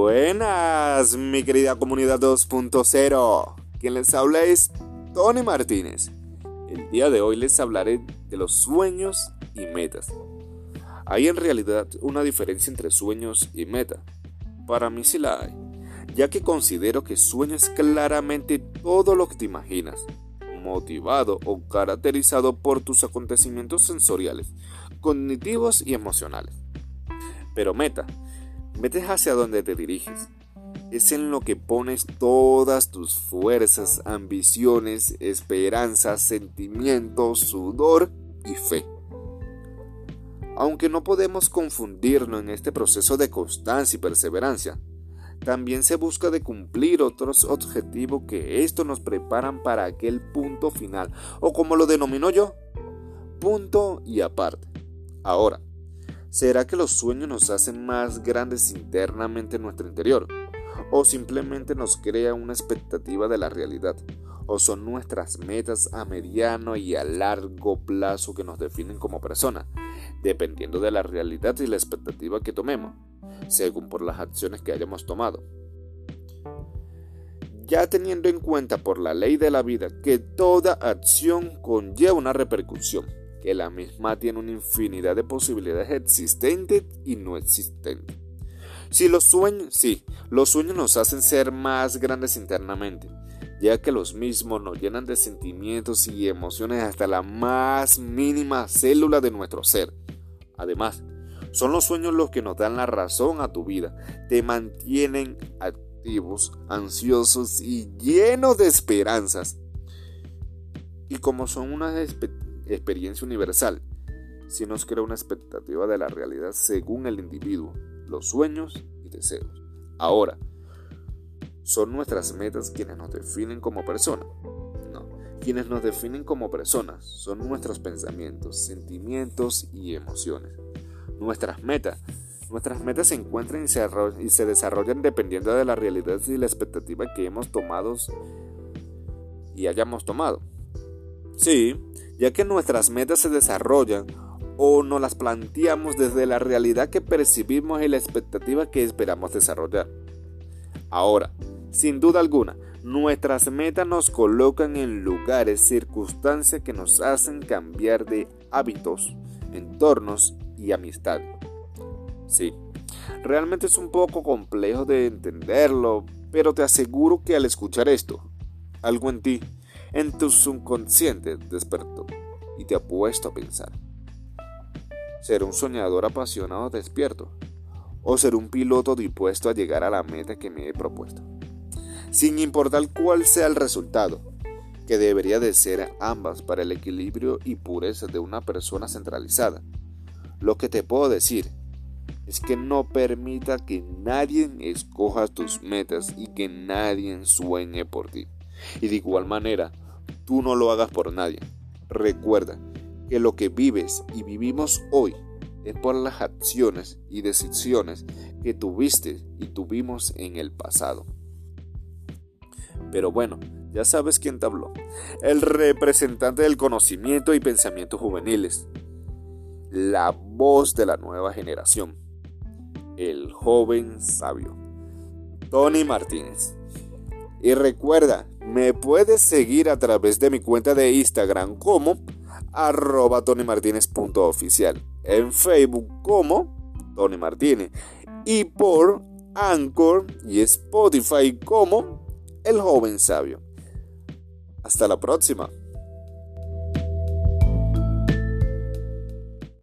Buenas, mi querida comunidad 2.0. Quien les habla es Tony Martínez. El día de hoy les hablaré de los sueños y metas. Hay en realidad una diferencia entre sueños y meta. Para mí sí la hay, ya que considero que sueño es claramente todo lo que te imaginas, motivado o caracterizado por tus acontecimientos sensoriales, cognitivos y emocionales. Pero meta Metes hacia donde te diriges. Es en lo que pones todas tus fuerzas, ambiciones, esperanzas, sentimientos, sudor y fe. Aunque no podemos confundirnos en este proceso de constancia y perseverancia, también se busca de cumplir otros objetivos que esto nos preparan para aquel punto final, o como lo denomino yo, punto y aparte. Ahora, ¿Será que los sueños nos hacen más grandes internamente en nuestro interior? ¿O simplemente nos crea una expectativa de la realidad? ¿O son nuestras metas a mediano y a largo plazo que nos definen como persona? Dependiendo de la realidad y la expectativa que tomemos, según por las acciones que hayamos tomado. Ya teniendo en cuenta por la ley de la vida que toda acción conlleva una repercusión, que la misma tiene una infinidad de posibilidades existentes y no existentes. Si los sueños, sí, los sueños nos hacen ser más grandes internamente, ya que los mismos nos llenan de sentimientos y emociones hasta la más mínima célula de nuestro ser. Además, son los sueños los que nos dan la razón a tu vida, te mantienen activos, ansiosos y llenos de esperanzas. Y como son unas experiencia universal, si nos crea una expectativa de la realidad según el individuo, los sueños y deseos. Ahora, ¿son nuestras metas quienes nos definen como personas? No, quienes nos definen como personas son nuestros pensamientos, sentimientos y emociones. Nuestras metas Nuestras metas se encuentran y se, y se, desarrollan dependiendo de la realidad y la expectativa que hemos tomado y hayamos tomado. Sí, ya que nuestras metas se desarrollan o nos las planteamos desde la realidad que percibimos y la expectativa que esperamos desarrollar. Ahora, sin duda alguna, nuestras metas nos colocan en lugares, circunstancias que nos hacen cambiar de hábitos, entornos y amistad. Sí, realmente es un poco complejo de entenderlo, pero te aseguro que al escuchar esto, algo en ti en tu subconsciente despertó y te ha puesto a pensar. ¿Ser un soñador apasionado despierto? ¿O ser un piloto dispuesto a llegar a la meta que me he propuesto? Sin importar cuál sea el resultado, que debería de ser ambas para el equilibrio y pureza de una persona centralizada. Lo que te puedo decir es que no permita que nadie escoja tus metas y que nadie sueñe por ti. Y de igual manera, tú no lo hagas por nadie. Recuerda que lo que vives y vivimos hoy es por las acciones y decisiones que tuviste y tuvimos en el pasado. Pero bueno, ya sabes quién te habló. El representante del conocimiento y pensamientos juveniles. La voz de la nueva generación. El joven sabio. Tony Martínez. Y recuerda, me puedes seguir a través de mi cuenta de Instagram como arroba tonymartinez.oficial, en Facebook como Tony Martínez y por Anchor y Spotify como El Joven Sabio. Hasta la próxima.